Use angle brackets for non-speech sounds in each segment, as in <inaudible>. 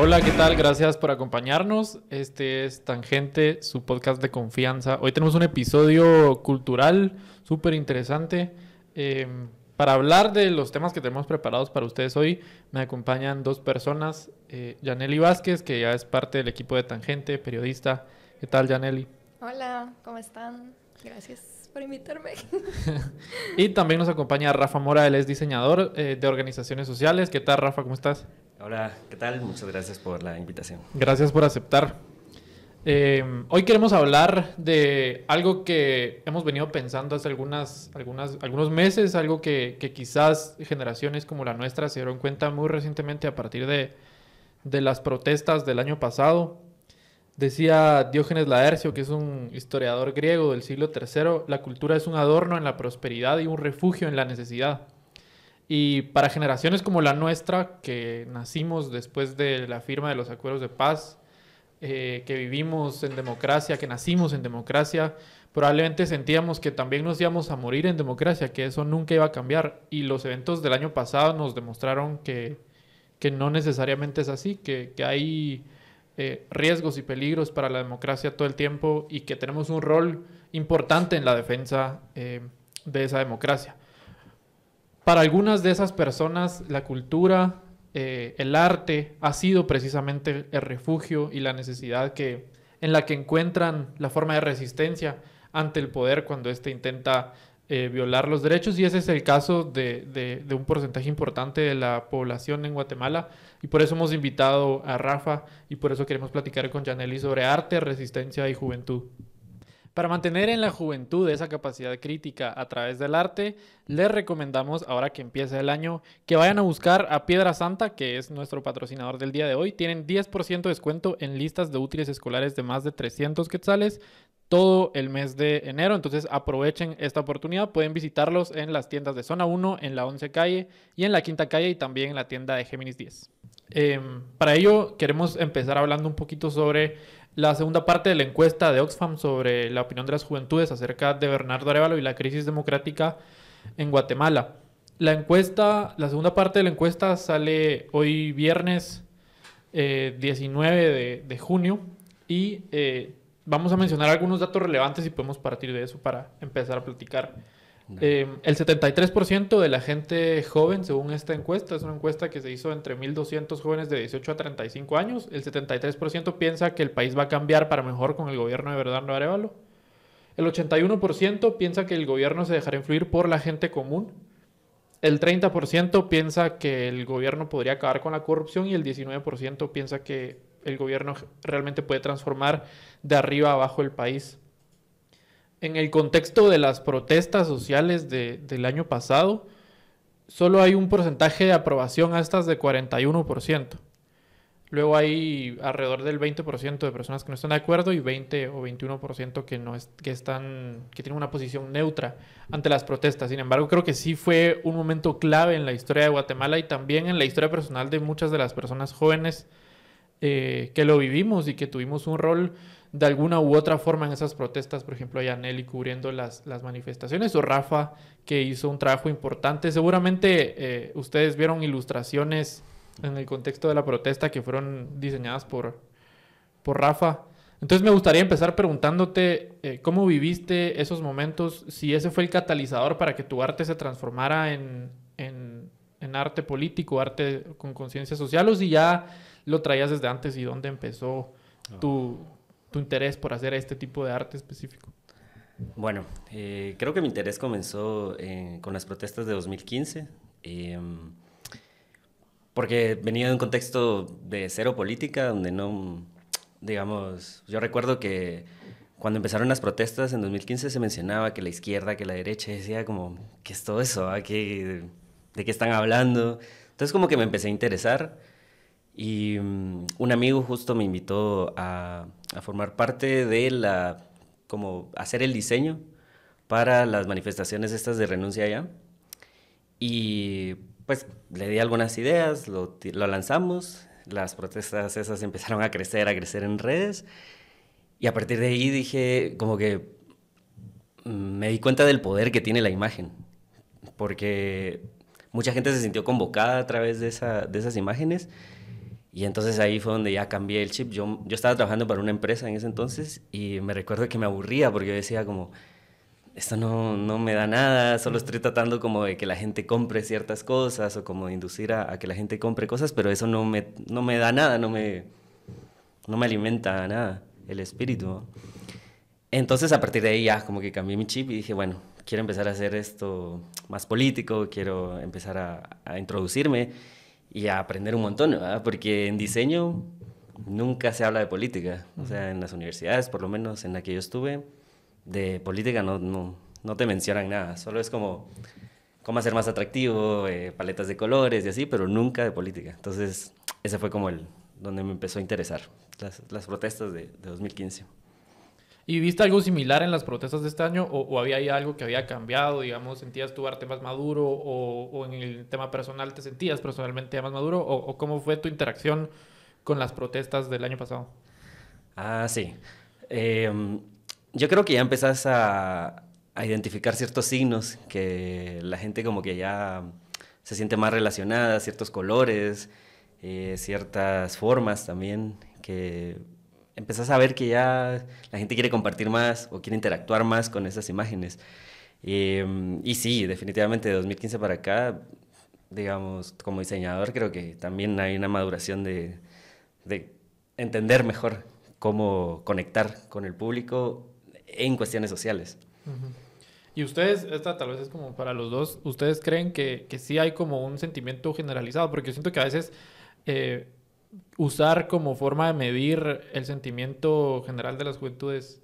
Hola, ¿qué tal? Gracias por acompañarnos. Este es Tangente, su podcast de confianza. Hoy tenemos un episodio cultural súper interesante. Em, para hablar de los temas que tenemos preparados para ustedes hoy, me acompañan dos personas. Eh, Yaneli Vázquez, que ya es parte del equipo de Tangente, periodista. ¿Qué tal, Yaneli? Hola, ¿cómo están? Gracias por invitarme. <laughs> y también nos acompaña Rafa Mora, él es diseñador eh, de organizaciones sociales. ¿Qué tal, Rafa? ¿Cómo estás? Hola, ¿qué tal? Muchas gracias por la invitación. Gracias por aceptar. Eh, hoy queremos hablar de algo que hemos venido pensando hace algunas, algunas, algunos meses, algo que, que, quizás generaciones como la nuestra se dieron cuenta muy recientemente a partir de, de las protestas del año pasado. Decía Diógenes Laercio, que es un historiador griego del siglo III, la cultura es un adorno en la prosperidad y un refugio en la necesidad. Y para generaciones como la nuestra, que nacimos después de la firma de los acuerdos de paz, eh, que vivimos en democracia, que nacimos en democracia, probablemente sentíamos que también nos íbamos a morir en democracia, que eso nunca iba a cambiar. Y los eventos del año pasado nos demostraron que, que no necesariamente es así, que, que hay eh, riesgos y peligros para la democracia todo el tiempo y que tenemos un rol importante en la defensa eh, de esa democracia. Para algunas de esas personas la cultura, eh, el arte ha sido precisamente el refugio y la necesidad que, en la que encuentran la forma de resistencia ante el poder cuando éste intenta eh, violar los derechos y ese es el caso de, un porcentaje importante de la población en Guatemala y por eso hemos invitado a Rafa y por eso queremos platicar con Janely sobre arte, resistencia y juventud. Para mantener en la juventud esa capacidad crítica a través del arte, les recomendamos, ahora que empieza el año, que vayan a buscar a Piedra Santa, que es nuestro patrocinador del día de hoy. Tienen 10% de descuento en listas de útiles escolares de más de 300 quetzales todo el mes de enero. Entonces aprovechen esta oportunidad. Pueden visitarlos en las tiendas de Zona 1, en la 11 calle y en la quinta calle y también en la tienda de Géminis 10. Em, para ello queremos empezar hablando un poquito sobre la segunda parte de la encuesta de Oxfam sobre la opinión de las juventudes acerca de Bernardo Arevalo y la crisis democrática en Guatemala. La encuesta, la segunda parte de la encuesta sale hoy viernes 19 eh, de, junio y eh, vamos a mencionar algunos datos relevantes y podemos partir de eso para empezar a platicar. Eh, el 73% de la gente joven, según esta encuesta, es una encuesta que se hizo entre 1.200 jóvenes de 18 a 35 años, el 73% piensa que el país va a cambiar para mejor con el gobierno de Bernardo Arevalo. El 81% piensa que el gobierno se dejará influir por la gente común. El 30% piensa que el gobierno podría acabar con la corrupción y el 19% piensa que el gobierno realmente puede transformar de arriba abajo el país en el contexto de las protestas sociales del año pasado, solo hay un porcentaje de aprobación a estas de 41%. Luego hay alrededor del 20% de personas que no están de acuerdo y 20 o 21% que no es, que están que tienen una posición neutra ante las protestas. Sin embargo, creo que sí fue un momento clave en la historia de Guatemala y también en la historia personal de muchas de las personas jóvenes eh, que lo vivimos y que tuvimos un rol de alguna u otra forma en esas protestas, por ejemplo, a Nelly cubriendo las, las, manifestaciones o Rafa que hizo un trabajo importante. Seguramente eh, ustedes vieron ilustraciones en el contexto de la protesta que fueron diseñadas por, por Rafa. Entonces me gustaría empezar preguntándote eh, cómo viviste esos momentos, si ese fue el catalizador para que tu arte se transformara en, en, en arte político, arte con conciencia social, o si ya lo traías desde antes y dónde empezó tu, tu interés por hacer este tipo de arte específico? Bueno, eh, creo que mi interés comenzó eh, con las protestas de 2015, em, porque venía de un contexto de cero política, donde no, digamos, yo recuerdo que cuando empezaron las protestas en 2015 se mencionaba que la izquierda, que la derecha, decía como, ¿qué es todo eso? ¿De qué están hablando? Entonces como que me empecé a interesar y mm, un amigo justo me invitó a, a, formar parte de la, como hacer el diseño para las manifestaciones estas de renuncia allá. Y pues le di algunas ideas, lo, lo lanzamos, las protestas esas empezaron a crecer, a crecer en redes. Y a partir de ahí dije, como que mm, me di cuenta del poder que tiene la imagen. porque mucha gente se sintió convocada a través de, esa, de esas imágenes. Y entonces ahí fue donde ya cambié el chip. Yo, yo estaba trabajando para una empresa en ese entonces y me recuerdo que me aburría porque yo decía como, esto no, no, me da nada, solo estoy tratando como de que la gente compre ciertas cosas o como de inducir a, que la gente compre cosas, pero eso no me, no me da nada, no me, no me alimenta nada el espíritu. Entonces a partir de ahí ya como que cambié mi chip y dije, bueno, quiero empezar a hacer esto más político, quiero empezar a, introducirme y a aprender un montón, ¿verdad? porque en diseño nunca se habla de política, o sea, en las universidades, por lo menos en la que yo estuve, de política no, no, no te mencionan nada, solo es como cómo hacer más atractivo, eh, paletas de colores y así, pero nunca de política. Entonces, ese fue como el donde me empezó a interesar, las, las protestas de, de 2015. ¿Y viste algo similar en las protestas de este año o, había algo que había cambiado? Digamos, ¿sentías tu arte más maduro o, en el tema personal te sentías personalmente más maduro? ¿O, cómo fue tu interacción con las protestas del año pasado? Ah, sí. Em, yo creo que ya empezás a, identificar ciertos signos que la gente como que ya se siente más relacionada, ciertos colores, eh, ciertas formas también que empezás a ver que ya la gente quiere compartir más o quiere interactuar más con esas imágenes. Em, y sí, definitivamente de 2015 para acá, digamos, como diseñador creo que también hay una maduración de, de entender mejor cómo conectar con el público en cuestiones sociales. Y ustedes, esta tal vez es como para los dos, ¿ustedes creen que, que sí hay como un sentimiento generalizado? Porque yo siento que a veces eh, usar como forma de medir el sentimiento general de las juventudes.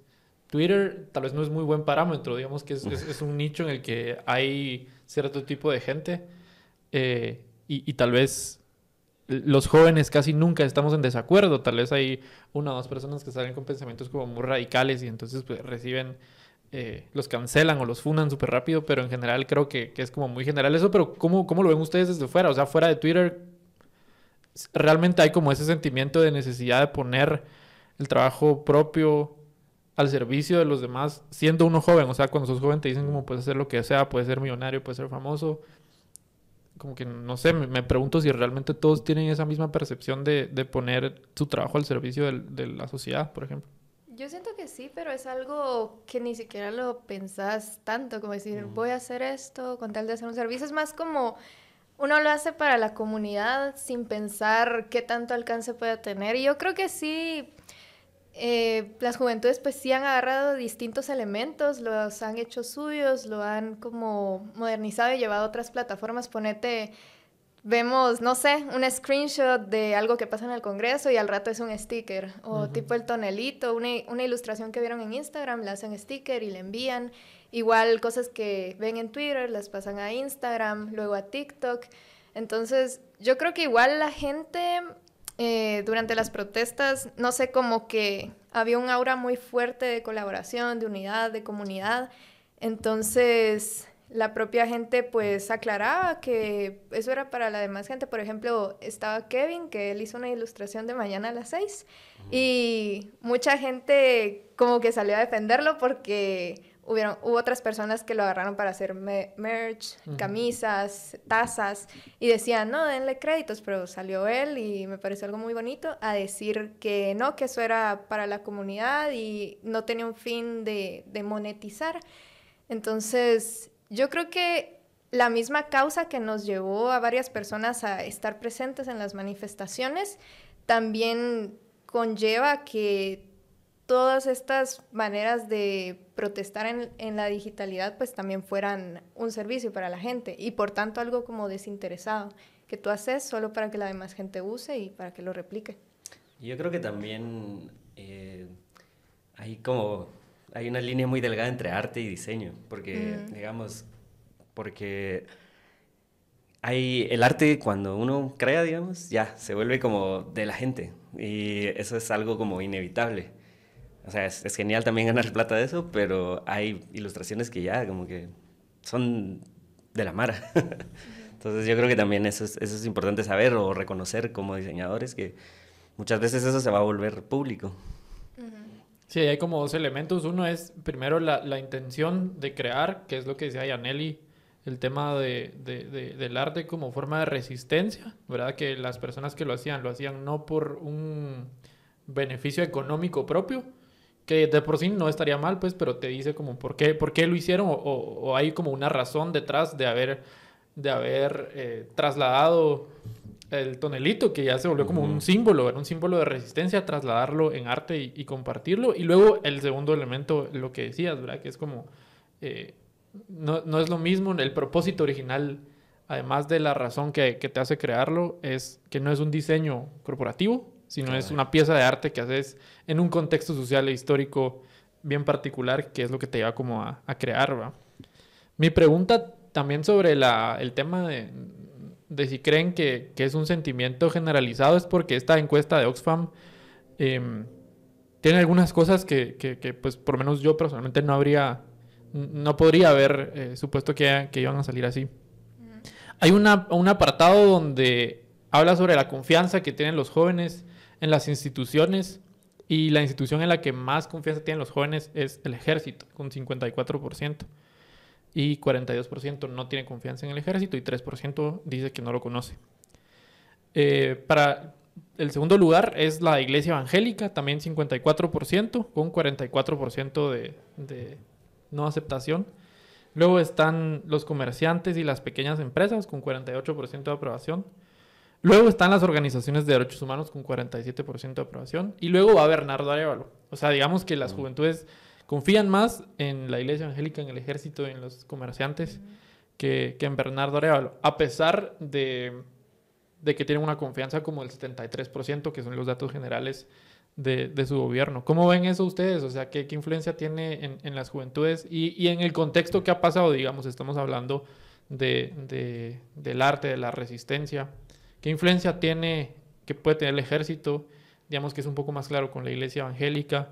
Twitter tal vez no es muy buen parámetro, digamos que es, un nicho en el que hay cierto tipo de gente eh, y, tal vez los jóvenes casi nunca estamos en desacuerdo, tal vez hay una o dos personas que salen con pensamientos como muy radicales y entonces pues, reciben, eh, los cancelan o los funan súper rápido, pero en general creo que, que, es como muy general eso, pero ¿cómo, ¿cómo lo ven ustedes desde fuera? O sea, fuera de Twitter, realmente hay como ese sentimiento de necesidad de poner el trabajo propio al servicio de los demás, siendo uno joven. O sea, cuando sos joven te dicen como puedes hacer lo que sea, puedes ser millonario, puedes ser famoso. Como que no sé, me, pregunto si realmente todos tienen esa misma percepción de, poner su trabajo al servicio de la sociedad, por ejemplo. Yo siento que sí, pero es algo que ni siquiera lo pensás tanto, como decir, voy a hacer esto con tal de hacer un servicio. Es más como uno lo hace para la comunidad sin pensar qué tanto alcance puede tener. Y yo creo que sí, eh, las juventudes pues sí han agarrado distintos elementos, los han hecho suyos, lo han como modernizado y llevado a otras plataformas. Ponete, vemos, no sé, un screenshot de algo que pasa en el Congreso y al rato es un sticker. O tipo el tonelito, una, una ilustración que vieron en Instagram, la hacen sticker y le envían. Igual cosas que ven en Twitter las pasan a Instagram, luego a TikTok. Entonces, yo creo que igual la gente eh, durante las protestas, no sé, como que había un aura muy fuerte de colaboración, de unidad, de comunidad. Entonces, la propia gente pues aclaraba que eso era para la demás gente. Por ejemplo, estaba Kevin, que él hizo una ilustración de mañana a las seis, y mucha gente como que salió a defenderlo porque hubieron, hubo otras personas que lo agarraron para hacer merch, camisas, tazas, y decían, no, denle créditos, pero salió él y me pareció algo muy bonito a decir que no, que eso era para la comunidad y no tenía un fin de, de monetizar. Entonces, yo creo que la misma causa que nos llevó a varias personas a estar presentes en las manifestaciones también conlleva que todas estas maneras de protestar en, la digitalidad pues también fueran un servicio para la gente y por tanto algo como desinteresado que tú haces solo para que la demás gente use y para que lo replique. Yo creo que también eh, hay como hay una línea muy delgada entre arte y diseño porque mm. digamos porque hay el arte cuando uno crea digamos ya se vuelve como de la gente y eso es algo como inevitable o sea, es, genial también ganar plata de eso, pero hay ilustraciones que ya como que son de la mara. <laughs> Entonces yo creo que también eso es, eso es importante saber o reconocer como diseñadores que muchas veces eso se va a volver público. Sí, hay como dos elementos. Uno es primero la, la intención de crear, que es lo que decía Yaneli, el tema de, del arte como forma de resistencia, ¿verdad? Que las personas que lo hacían lo hacían no por un beneficio económico propio, que de por sí no estaría mal, pues, pero te dice como por qué, por qué lo hicieron o, hay como una razón detrás de haber, de haber eh, trasladado el tonelito, que ya se volvió como un símbolo, era un símbolo de resistencia, trasladarlo en arte y, compartirlo. Y luego el segundo elemento, lo que decías, ¿verdad? Que es como, eh, no, no, es lo mismo, el propósito original, además de la razón que, que, te hace crearlo, es que no es un diseño corporativo, sino es una pieza de arte que haces en un contexto social e histórico bien particular, que es lo que te lleva como a, a crear, ¿verdad? Mi pregunta también sobre la, el tema de de si creen que, es un sentimiento generalizado es porque esta encuesta de Oxfam em, tiene algunas cosas que, pues, por lo menos yo personalmente no habría, no podría haber eh, supuesto que, iban a salir así. Hay un apartado donde habla sobre la confianza que tienen los jóvenes en las instituciones y la institución en la que más confianza tienen los jóvenes es el ejército, con 54% y 42% no tiene confianza en el ejército y 3% dice que no lo conoce. Eh, para el segundo lugar es la iglesia evangélica, también 54%, con 44% de, de no aceptación. Luego están los comerciantes y las pequeñas empresas con 48% de aprobación. Luego están las organizaciones de derechos humanos con 47% de aprobación. Y luego va Bernardo Arevalo. O sea, digamos que las juventudes confían más en la iglesia evangélica, en el ejército, en los comerciantes, que, en Bernardo Arevalo, a pesar de, que tienen una confianza como el 73%, que son los datos generales de, su gobierno. ¿Cómo ven eso ustedes? O sea, ¿qué, influencia tiene en, las juventudes y, en el contexto que ha pasado? Digamos, estamos hablando de, del arte, de la resistencia. ¿Qué influencia tiene, que puede tener el ejército? Digamos que es un poco más claro con la iglesia evangélica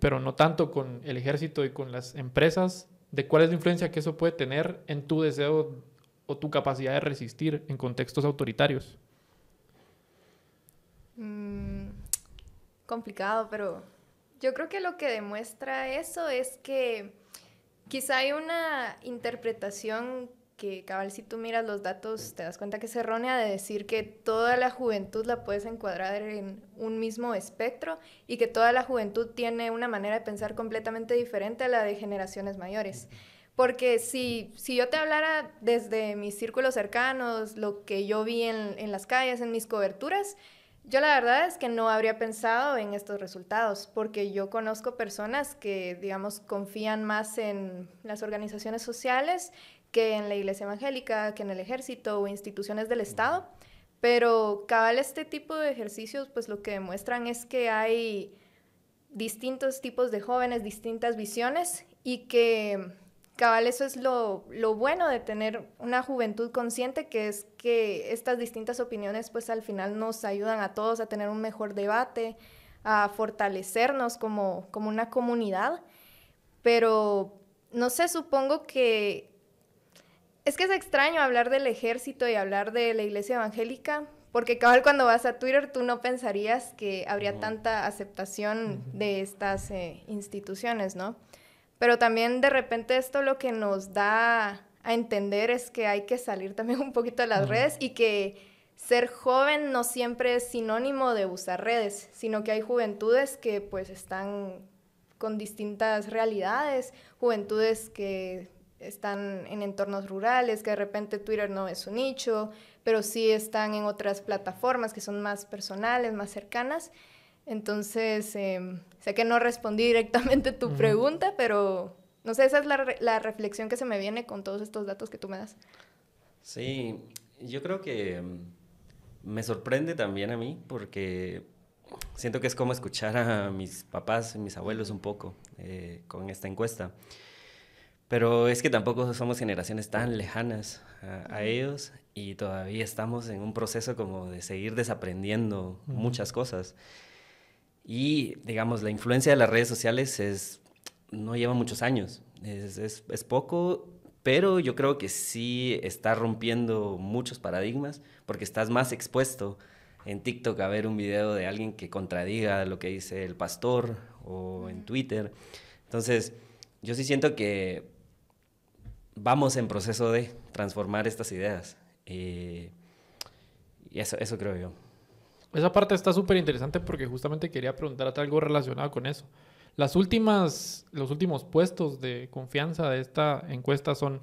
pero no tanto con el ejército y con las empresas, de cuál es la influencia que eso puede tener en tu deseo o tu capacidad de resistir en contextos autoritarios. Mm, complicado, pero yo creo que lo que demuestra eso es que quizá hay una interpretación que cabal si tú miras los datos te das cuenta que es errónea de decir que toda la juventud la puedes encuadrar en un mismo espectro y que toda la juventud tiene una manera de pensar completamente diferente a la de generaciones mayores. Porque si, si yo te hablara desde mis círculos cercanos, lo que yo vi en, en las calles, en mis coberturas, yo la verdad es que no habría pensado en estos resultados, porque yo conozco personas que, digamos, confían más en las organizaciones sociales que en la iglesia evangélica, que en el ejército o instituciones del Estado. Pero cabal este tipo de ejercicios pues lo que demuestran es que hay distintos tipos de jóvenes, distintas visiones y que cabal eso es lo, lo, bueno de tener una juventud consciente, que es que estas distintas opiniones pues al final nos ayudan a todos a tener un mejor debate, a fortalecernos como, como una comunidad. Pero no sé, supongo que es que es extraño hablar del ejército y hablar de la iglesia evangélica, porque cabal cuando vas a Twitter tú no pensarías que habría tanta aceptación de estas eh, instituciones, ¿no? Pero también de repente esto lo que nos da a entender es que hay que salir también <laughs> un poquito de las redes y que ser joven no siempre es sinónimo de usar redes, sino que hay juventudes que pues están con distintas realidades, juventudes que están en entornos rurales, que de repente Twitter no es su nicho, pero sí están en otras plataformas que son más personales, más cercanas. Entonces, em, sé que no respondí <laughs> directamente tu pregunta, pero no sé, esa es la, la, reflexión que se me viene con todos estos datos que tú me das. Sí, yo creo que em, me sorprende también a mí porque siento que es como escuchar a mis papás y mis abuelos un poco eh, con esta encuesta. Pero es que tampoco somos generaciones tan lejanas a, ellos y todavía estamos en un proceso como de seguir desaprendiendo muchas cosas. Y digamos, la influencia de las redes sociales es, no lleva muchos años, es, es, es poco, pero yo creo que sí está rompiendo muchos paradigmas porque estás más expuesto en TikTok a ver un video de alguien que contradiga lo que dice el pastor o en Twitter. Entonces, yo sí siento que vamos en proceso de transformar estas ideas. y eso, eso creo yo. Esa parte está súper interesante porque justamente quería preguntarte algo relacionado con eso. Las últimas, los últimos puestos de confianza de esta encuesta son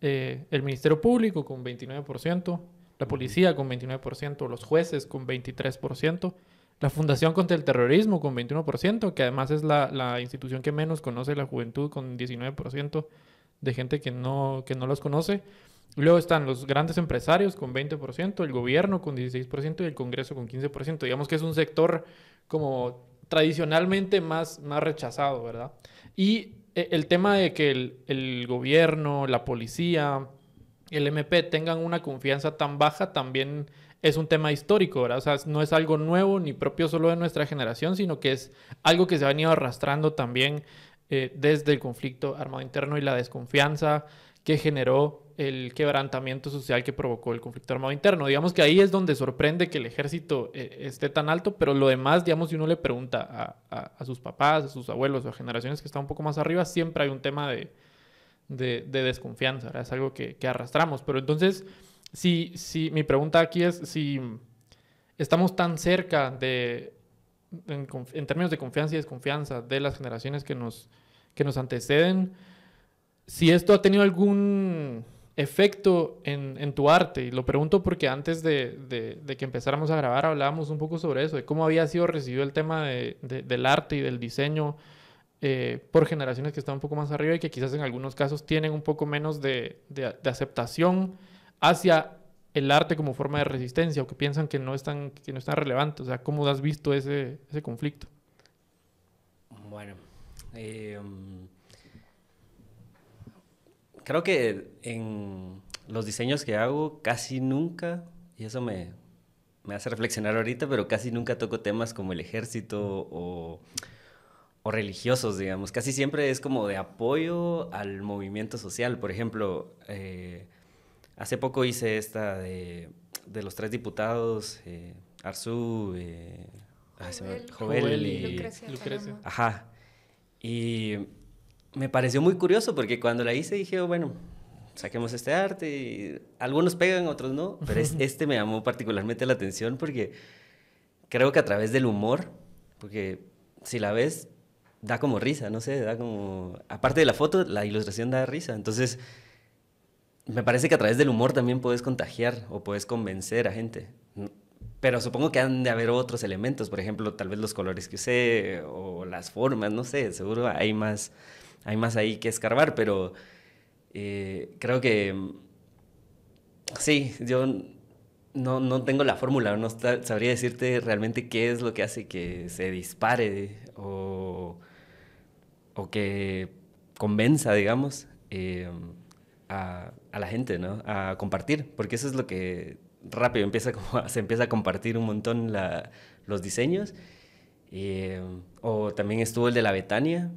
eh, el Ministerio Público con 29%, la policía con 29%, los jueces con 23%, la Fundación contra el Terrorismo con 21%, que además es la, la institución que menos conoce la juventud con 19% de gente que no, que no los conoce. Luego están los grandes empresarios con 20%, el gobierno con 16% y el Congreso con 15%. Digamos que es un sector como tradicionalmente más, más rechazado, ¿verdad? Y eh, el tema de que el, el gobierno, la policía, el MP tengan una confianza tan baja también es un tema histórico, ¿verdad? O sea, no es algo nuevo ni propio solo de nuestra generación, sino que es algo que se ha venido arrastrando también eh, desde el conflicto armado interno y la desconfianza que generó el quebrantamiento social que provocó el conflicto armado interno. Digamos que ahí es donde sorprende que el ejército eh, esté tan alto, pero lo demás, digamos, si uno le pregunta a, sus papás, a sus abuelos o a generaciones que están un poco más arriba, siempre hay un tema de, de, desconfianza, es algo que, arrastramos. Pero entonces, si, si mi pregunta aquí es si estamos tan cerca de, en, en términos de confianza y desconfianza de las generaciones que nos, que nos anteceden, si esto ha tenido algún efecto en, tu arte. Y lo pregunto porque antes de, que empezáramos a grabar hablábamos un poco sobre eso, de cómo había sido recibido el tema del arte y del diseño eh, por generaciones que están un poco más arriba y que quizás en algunos casos tienen un poco menos de, aceptación hacia el arte como forma de resistencia o que piensan que no es tan, que no es tan relevante. O sea, ¿cómo has visto ese, ese conflicto? Bueno, eh, creo que en los diseños que hago casi nunca, y eso me, me hace reflexionar ahorita, pero casi nunca toco temas como el ejército o, o, religiosos, digamos. Casi siempre es como de apoyo al movimiento social. Por ejemplo, eh, hace poco hice esta de, de los tres diputados, eh, Arzú, eh, Jovel, y Lucrecia. Ajá. Y me pareció muy curioso porque cuando la hice dije, oh, bueno, saquemos este arte y algunos pegan, otros no, pero <laughs> este me llamó particularmente la atención porque creo que a través del humor, porque si la ves, da como risa, no sé, da como... Aparte de la foto, la ilustración da risa, entonces me parece que a través del humor también puedes contagiar o puedes convencer a gente. Pero supongo que han de haber otros elementos, por ejemplo, tal vez los colores que usé o las formas, no sé, seguro hay más hay más ahí que escarbar, pero eh, creo que sí, yo no, no tengo la fórmula, no sabría decirte realmente qué es lo que hace que se dispare o, o que convenza, digamos, eh, a, a, la gente, ¿no? A compartir, porque eso es lo que rápido empieza como, se empieza a compartir un montón la, los diseños. Eh, o también estuvo el de la Betania,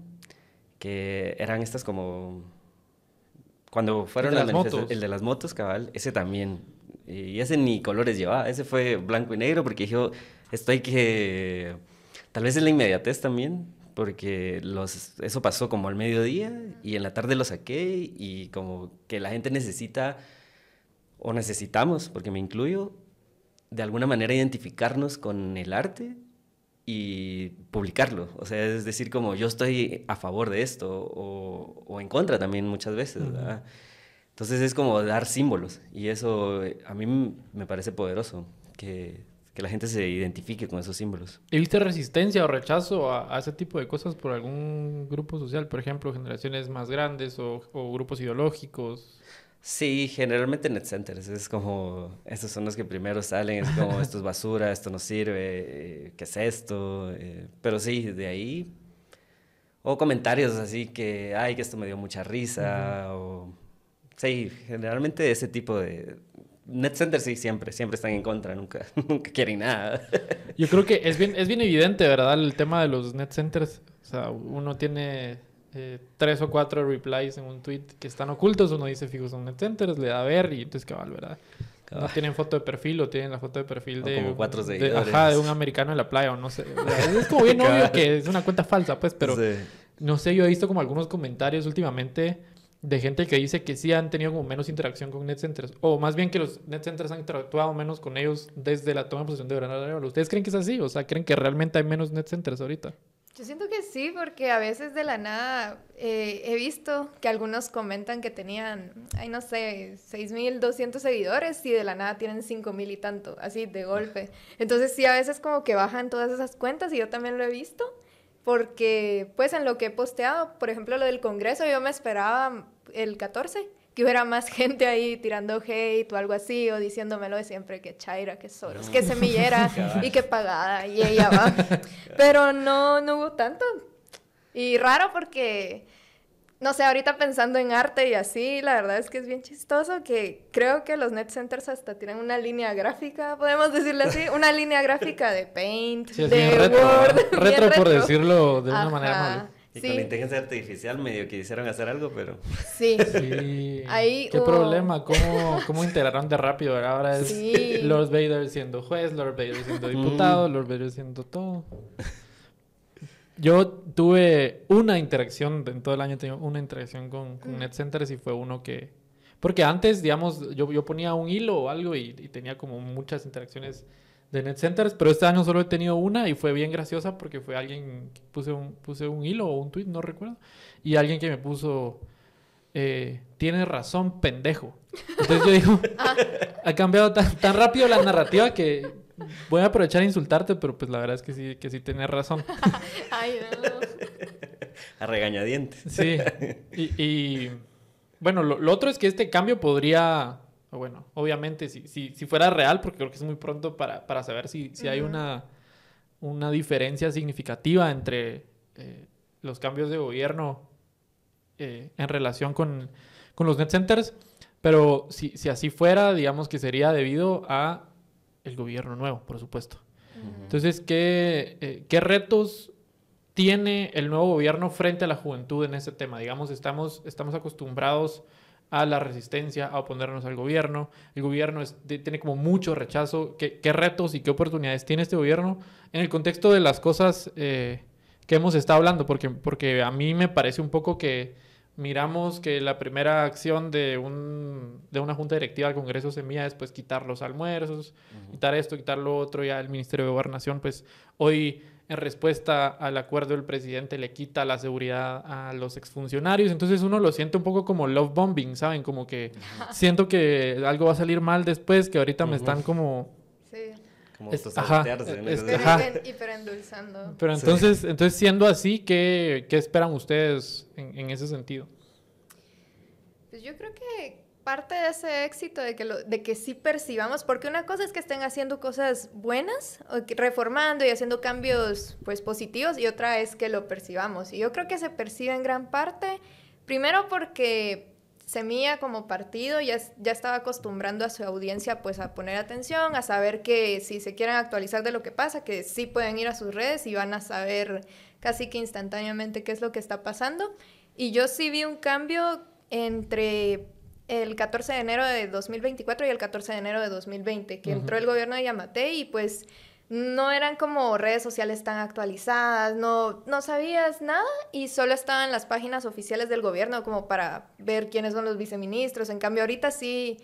que eran estas como... Cuando fueron el de las motos. El de las motos, cabal, ese también. Y ese ni colores llevaba, ese fue blanco y negro porque dijo, esto hay que... Tal vez en la inmediatez también, porque los, eso pasó como al mediodía y en la tarde lo saqué y como que la gente necesita, o necesitamos, porque me incluyo, de alguna manera identificarnos con el arte y publicarlo. O sea, es decir, como yo estoy a favor de esto o, o en contra también muchas veces. Entonces es como dar símbolos y eso eh, a mí me parece poderoso, que, que, la gente se identifique con esos símbolos. ¿Y viste resistencia o rechazo a, a, ese tipo de cosas por algún grupo social? Por ejemplo, generaciones más grandes o, o grupos ideológicos. Sí, generalmente net centers. Es como, estos son los que primero salen, es como, esto es <laughs> basura, esto no sirve, eh, ¿qué es esto? Eh, pero sí, de ahí. O comentarios así que, ay, que esto me dio mucha risa. o, sí, generalmente ese tipo de. Net centers sí, siempre, siempre están en contra, nunca, <laughs> nunca quieren nada. Yo creo que es bien, <laughs> es bien evidente, ¿verdad? El tema de los net centers. O sea, uno tiene eh, tres o cuatro replies en un tweet que están ocultos, uno dice fijo son net centers, le da a ver y entonces cabal, ¿verdad? No tienen foto de perfil o tienen la foto de perfil de, como cuatro de, de, un americano en la playa o no sé. Es como bien <laughs> obvio que es una cuenta falsa, pues, pero no sé, yo he visto como algunos comentarios últimamente de gente que dice que sí han tenido como menos interacción con net centers, o más bien que los net centers han interactuado menos con ellos desde la toma de posesión de Bernardo Arevalo. ¿Ustedes creen que es así? O sea, ¿creen que realmente hay menos net centers ahorita? Yo siento que sí, porque a veces de la nada eh, he visto que algunos comentan que tenían, ay no sé, 6.200 seguidores y de la nada tienen 5.000 y tanto, así de golpe. Entonces sí, a veces como que bajan todas esas cuentas y yo también lo he visto, porque pues en lo que he posteado, por ejemplo lo del Congreso, yo me esperaba el 14 que hubiera más <laughs> gente ahí tirando hate o algo así, o diciéndomelo de siempre que Chaira, que Soros, que Semillera <laughs> y que Pagada, y ella va. Pero no, no hubo tanto. Y raro porque, no sé, ahorita pensando en arte y así, la verdad es que es bien chistoso que creo que los net centers hasta tienen una línea gráfica, podemos decirle así, <laughs> una línea gráfica de Paint, de Word. Retro, por decirlo de una manera. Y con la inteligencia artificial medio que quisieron hacer algo, pero... Sí. sí. Ahí Qué problema, ¿Cómo, cómo integraron de rápido, Ahora es Lord Vader siendo juez, Lord Vader siendo diputado, Lord Vader siendo todo. Yo tuve una interacción, en todo el año tengo una interacción con, con NetCenters y fue uno que... Porque antes, digamos, yo, yo ponía un hilo o algo y, y tenía como muchas interacciones de Net Centers, pero este año solo he tenido una y fue bien graciosa porque fue alguien que puse un, puse un hilo o un tweet, no recuerdo, y alguien que me puso, eh, tiene razón, pendejo. Entonces yo digo, <laughs> ha cambiado tan, tan, rápido la narrativa que voy a aprovechar a insultarte, pero pues la verdad es que sí, que sí tenés razón. <laughs> Ay, no. A regañadientes. Sí, y, y bueno, lo, lo otro es que este cambio podría bueno, obviamente, si, si, si, fuera real, porque creo que es muy pronto para, para saber si, si hay una, una diferencia significativa entre eh, los cambios de gobierno eh, en relación con, con, los net centers, pero si, si, así fuera, digamos que sería debido a el gobierno nuevo, por supuesto. Entonces, ¿qué, eh, ¿qué retos tiene el nuevo gobierno frente a la juventud en ese tema? Digamos, estamos, estamos acostumbrados a la resistencia, a oponernos al gobierno. El gobierno tiene como mucho rechazo. ¿Qué, retos y qué oportunidades tiene este gobierno en el contexto de las cosas eh, que hemos estado hablando? Porque, porque a mí me parece un poco que miramos que la primera acción de, un, de una junta directiva del Congreso Semilla es pues quitar los almuerzos, quitar esto, quitar lo otro. Ya el Ministerio de Gobernación pues hoy en respuesta al acuerdo del presidente le quita la seguridad a los exfuncionarios. Entonces uno lo siente un poco como love bombing, ¿saben? Como que siento que algo va a salir mal después, que ahorita me están como... Sí. Como es, ajá, es, Hiperendulzando. Pero entonces, entonces siendo así, ¿qué, ¿qué esperan ustedes en, en ese sentido? Pues yo creo que parte de ese éxito de que, lo, de que sí percibamos, porque una cosa es que estén haciendo cosas buenas, reformando y haciendo cambios pues positivos, y otra es que lo percibamos. Y yo creo que se percibe en gran parte, primero porque Semilla como partido ya, ya estaba acostumbrando a su audiencia pues a poner atención, a saber que si se quieren actualizar de lo que pasa, que sí pueden ir a sus redes y van a saber casi que instantáneamente qué es lo que está pasando. Y yo sí vi un cambio entre el 14 de enero de 2024 y el 14 de enero de 2020, que entró el gobierno de Yamate y pues no eran como redes sociales tan actualizadas, no, no sabías nada y solo estaban las páginas oficiales del gobierno como para ver quiénes son los viceministros. En cambio, ahorita sí,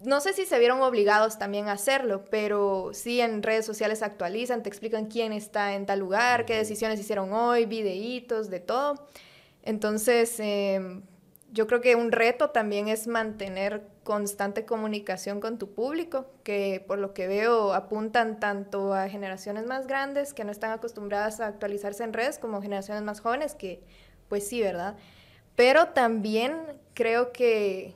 no sé si se vieron obligados también a hacerlo, pero sí en redes sociales actualizan, te explican quién está en tal lugar, qué decisiones hicieron hoy, videitos, de todo. Entonces, eh, yo creo que un reto también es mantener constante comunicación con tu público, que por lo que veo apuntan tanto a generaciones más grandes que no están acostumbradas a actualizarse en redes como generaciones más jóvenes que pues sí, ¿verdad? Pero también creo que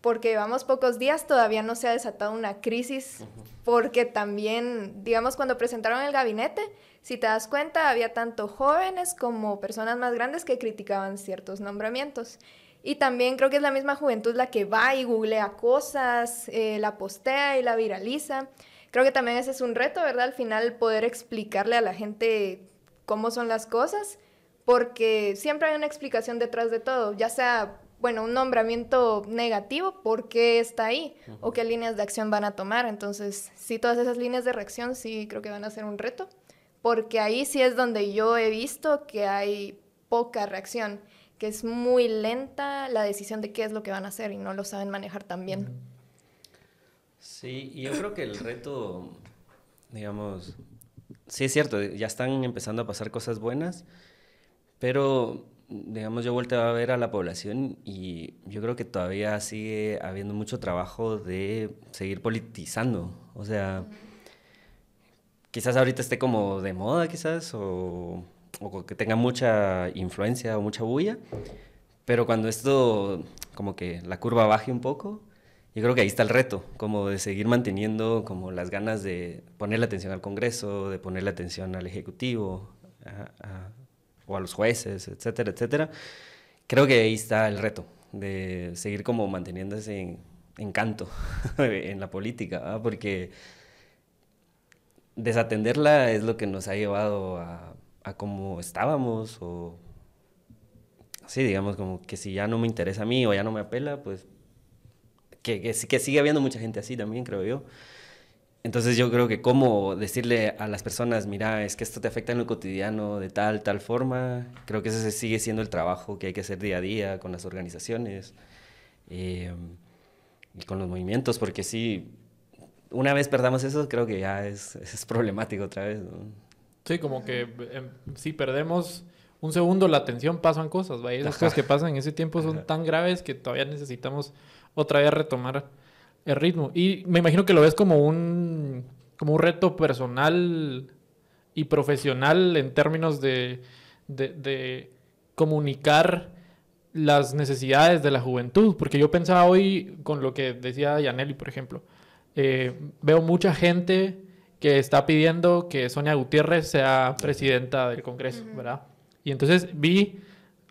porque llevamos pocos días todavía no se ha desatado una crisis, porque también, digamos, cuando presentaron el gabinete, si te das cuenta, había tanto jóvenes como personas más grandes que criticaban ciertos nombramientos. Y también creo que es la misma juventud la que va y googlea cosas, eh, la postea y la viraliza. Creo que también ese es un reto, ¿verdad? Al final poder explicarle a la gente cómo son las cosas, porque siempre hay una explicación detrás de todo, ya sea, bueno, un nombramiento negativo, por qué está ahí o qué líneas de acción van a tomar. Entonces, sí, todas esas líneas de reacción sí creo que van a ser un reto, porque ahí sí es donde yo he visto que hay poca reacción que es muy lenta la decisión de qué es lo que van a hacer y no lo saben manejar tan bien. Sí, y yo creo que el reto, digamos, sí es cierto, ya están empezando a pasar cosas buenas, pero, digamos, yo vuelto a ver a la población y yo creo que todavía sigue habiendo mucho trabajo de seguir politizando. O sea, quizás ahorita esté como de moda, quizás, o, o que tenga mucha influencia o mucha bulla, pero cuando esto, como que la curva baje un poco, yo creo que ahí está el reto, como de seguir manteniendo como las ganas de ponerle atención al Congreso, de ponerle atención al Ejecutivo o a los jueces, etcétera, etcétera. Creo que ahí está el reto, de seguir como manteniendo ese encanto <laughs> en la política, porque desatenderla es lo que nos ha llevado a, a cómo estábamos o... Sí, digamos como que si ya no me interesa a mí o ya no me apela, pues que, que, que sigue habiendo mucha gente así también, creo yo. Entonces yo creo que cómo decirle a las personas, mira, es que esto te afecta en lo cotidiano de tal, tal forma, creo que ese sigue siendo el trabajo que hay que hacer día a día con las organizaciones eh, y con los movimientos, porque si una vez perdamos eso, creo que ya es, <laughs> es problemático otra vez. Sí, como que em, si perdemos un segundo la atención, pasan cosas, ¿vale? Esas cosas que pasan en ese tiempo son tan graves que todavía necesitamos otra vez retomar el ritmo. Y me imagino que lo ves como un, como un reto personal y profesional en términos de, de, comunicar las necesidades de la juventud. Porque yo pensaba hoy con lo que decía Yaneli, por ejemplo. Eh, veo mucha gente que está pidiendo que Sonia Gutiérrez sea presidenta del Congreso, ¿verdad? Y entonces vi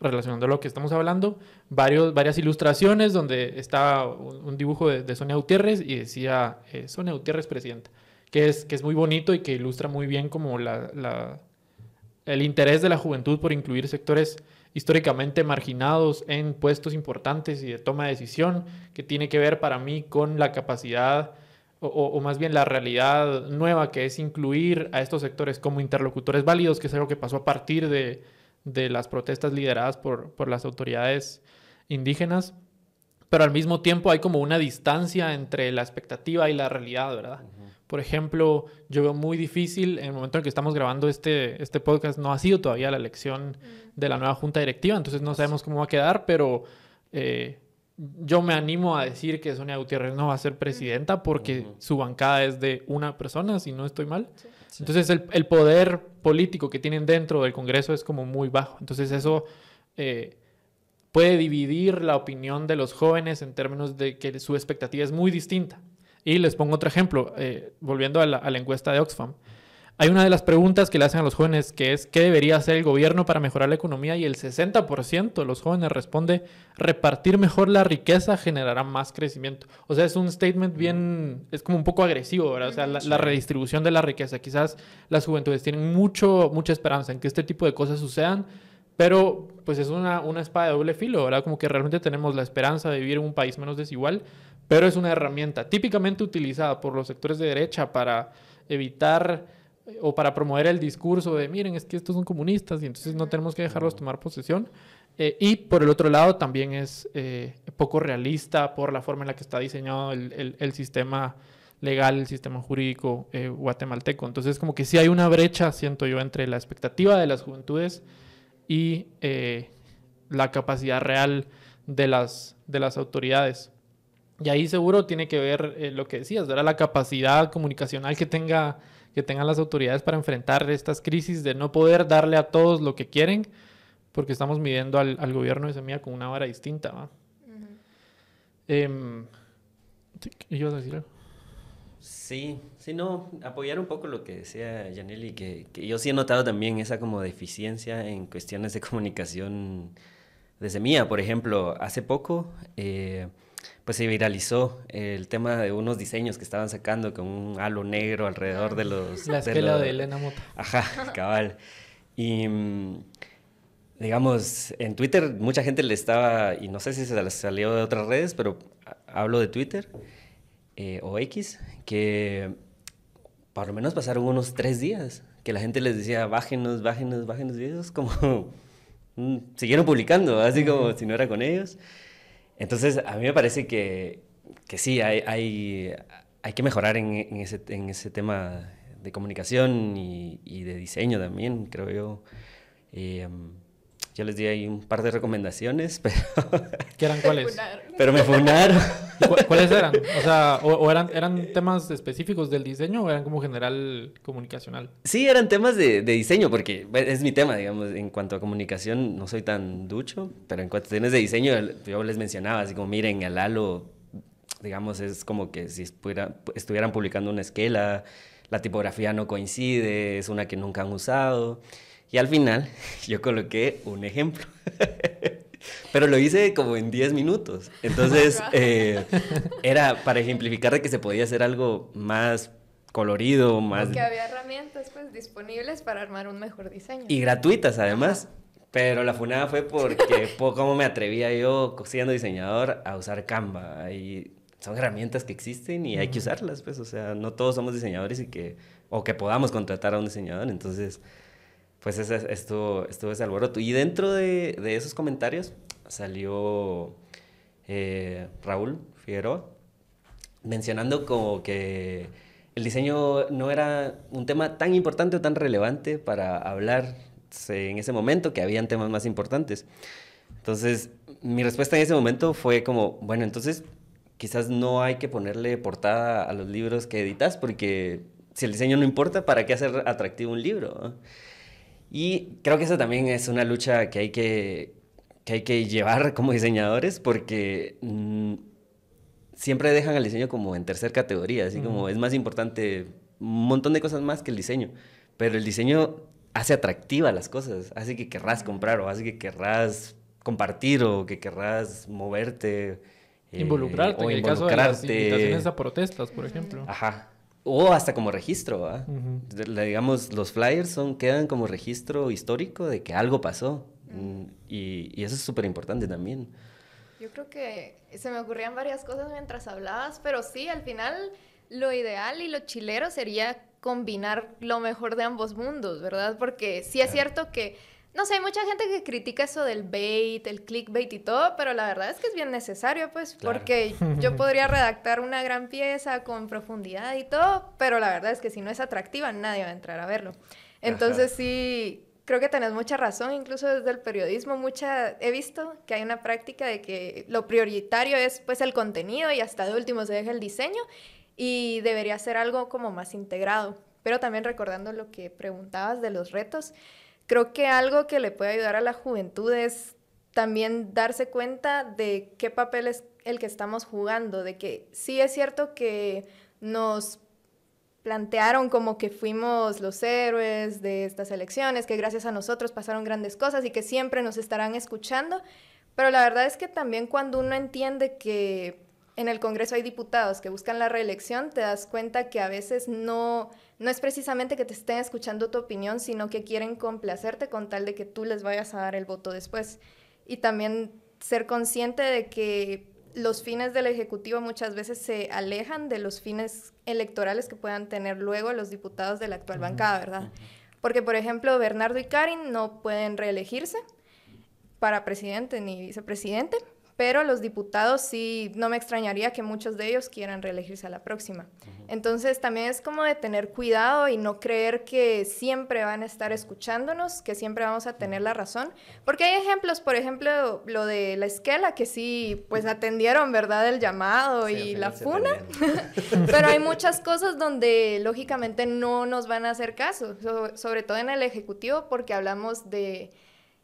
relacionando lo que estamos hablando, varios, varias ilustraciones donde está un, dibujo de, Sonia Gutiérrez y decía eh, Sonia Gutiérrez presidenta, que es, que es muy bonito y que ilustra muy bien como la, el interés de la juventud por incluir sectores históricamente marginados en puestos importantes y de toma de decisión, que tiene que ver para mí con la capacidad o, o, más bien la realidad nueva que es incluir a estos sectores como interlocutores válidos, que es algo que pasó a partir de, de las protestas lideradas por, por las autoridades indígenas, pero al mismo tiempo hay como una distancia entre la expectativa y la realidad, ¿verdad? Por ejemplo, yo veo muy difícil, en el momento en que estamos grabando este, este podcast, no ha sido todavía la elección de la nueva junta directiva, entonces no sabemos cómo va a quedar, pero eh, yo me animo a decir que Sonia Gutiérrez no va a ser presidenta porque su bancada es de una persona, si no estoy mal. Entonces el, el, poder político que tienen dentro del Congreso es como muy bajo. Entonces eso eh, puede dividir la opinión de los jóvenes en términos de que su expectativa es muy distinta. Y les pongo otro ejemplo, eh, volviendo a la, a la, encuesta de Oxfam. Hay una de las preguntas que le hacen a los jóvenes que es ¿qué debería hacer el gobierno para mejorar la economía? Y el 60% de los jóvenes responde repartir mejor la riqueza generará más crecimiento. O sea, es un statement bien, es como un poco agresivo, ¿verdad? O sea, la, redistribución de la riqueza. Quizás las juventudes tienen mucho, mucha esperanza en que este tipo de cosas sucedan, pero pues es una, una espada de doble filo, ¿verdad? Como que realmente tenemos la esperanza de vivir en un país menos desigual, pero es una herramienta típicamente utilizada por los sectores de derecha para evitar o para promover el discurso de, miren, es que estos son comunistas y entonces no tenemos que dejarlos tomar posesión. Eh, y por el otro lado también es eh, poco realista por la forma en la que está diseñado el, el, sistema legal, el sistema jurídico eh, guatemalteco. Entonces como que sí hay una brecha, siento yo, entre la expectativa de las juventudes y la capacidad real de las, de las autoridades. Y ahí seguro tiene que ver lo que decías, ¿verdad? la capacidad comunicacional que tenga que tengan las autoridades para enfrentar estas crisis de no poder darle a todos lo que quieren, porque estamos midiendo al, gobierno de Semilla con una vara distinta. ¿va? Em, ¿Ibas a decir algo? Sí, sí, no, apoyar un poco lo que decía que, que yo sí he notado también esa como deficiencia en cuestiones de comunicación de Semilla. Por ejemplo, hace poco... Eh, pues se viralizó el tema de unos diseños que estaban sacando con un halo negro alrededor de los... La esquela de, Elena Mota. Ajá, <laughs> cabal. Y digamos, en Twitter mucha gente le estaba, y no sé si se salió de otras redes, pero hablo de Twitter eh, o X, que por lo menos pasaron unos tres días, que la gente les decía, bájenos, bájenos, bájenos, y es como mm, siguieron publicando, así como si no era con ellos. Entonces, a mí me parece que, que sí, hay, hay, hay que mejorar en, ese, en ese tema de comunicación y, y de diseño también, creo yo. Eh, yo les di ahí un par de recomendaciones, <laughs> pero... ¿Qué eran cuáles? pero me funaron. ¿Cuáles eran? O sea, o, eran, ¿eran temas específicos del diseño o eran como general comunicacional? Sí, eran temas de, de, diseño, porque es mi tema, digamos. En cuanto a comunicación, no soy tan ducho, pero en cuestiones de diseño, yo les mencionaba, así como, miren, el halo, digamos, es como que si estuvieran publicando una esquela, la tipografía no coincide, es una que nunca han usado. Y al final <laughs> yo coloqué un ejemplo. <laughs> Pero lo hice como en 10 minutos. Entonces, <laughs> eh, era para ejemplificar de que se podía hacer algo más colorido, más... Que había herramientas pues disponibles para armar un mejor diseño. Y gratuitas además. Pero la funada fue porque cómo me atrevía yo, siendo diseñador, a usar Canva. Y son herramientas que existen y hay que usarlas, pues. O sea, no todos somos diseñadores y que... O que podamos contratar a un diseñador. Entonces pues estuvo, estuvo ese alboroto. Y dentro de, de esos comentarios salió eh, Raúl Figueroa mencionando como que el diseño no era un tema tan importante o tan relevante para hablar en ese momento, que habían temas más importantes. Entonces, mi respuesta en ese momento fue como, bueno, entonces quizás no hay que ponerle portada a los libros que editas, porque si el diseño no importa, ¿para qué hacer atractivo un libro? Y creo que eso también es una lucha que hay que, que, hay que llevar <laughs> como diseñadores porque mm, siempre dejan al diseño como en tercera categoría, así como es más importante un montón de cosas más que el diseño, pero el diseño hace atractiva las cosas, hace que querrás comprar o hace que querrás compartir o que querrás moverte. Eh, involucrarte, o en el caso de las invitaciones a protestas, por ejemplo. Ajá. O hasta como registro, digamos, los flyers son, quedan como registro histórico de que algo pasó. Mm, y, y, eso es súper importante también. Yo creo que se me ocurrían varias cosas mientras hablabas, pero sí, al final lo ideal y lo chilero sería combinar lo mejor de ambos mundos, ¿verdad? Porque sí es cierto que no sé, hay mucha gente que critica eso del bait, el clickbait y todo, pero la verdad es que es bien necesario, pues, porque yo <laughs> podría redactar una gran pieza con profundidad y todo, pero la verdad es que si no es atractiva, nadie va a entrar a verlo. Entonces sí, creo que tenés mucha razón, incluso desde el periodismo, mucha, he visto que hay una práctica de que lo prioritario es pues el contenido y hasta de último se deja el diseño y debería ser algo como más integrado. Pero también recordando lo que preguntabas de los retos, Creo que algo que le puede ayudar a la juventud es también darse cuenta de qué papel es el que estamos jugando, de que sí es cierto que nos plantearon como que fuimos los héroes de estas elecciones, que gracias a nosotros pasaron grandes cosas y que siempre nos estarán escuchando, pero la verdad es que también cuando uno entiende que en el Congreso hay diputados que buscan la reelección, te das cuenta que a veces no, no es precisamente que te estén escuchando tu opinión, sino que quieren complacerte con tal de que tú les vayas a dar el voto después. Y también ser consciente de que los fines del Ejecutivo muchas veces se alejan de los fines electorales que puedan tener luego los diputados de la actual bancada, ¿verdad? Porque, por ejemplo, Bernardo y Karin no pueden reelegirse para presidente ni vicepresidente, pero los diputados sí, no me extrañaría que muchos de ellos quieran reelegirse a la próxima. Entonces también es como de tener cuidado y no creer que siempre van a estar escuchándonos, que siempre vamos a tener la razón, porque hay ejemplos, por ejemplo, lo de la esquela, que sí, pues atendieron, ¿verdad?, el llamado y la funa, <laughs> pero hay muchas cosas donde lógicamente no nos van a hacer caso, sobre todo en el Ejecutivo, porque hablamos de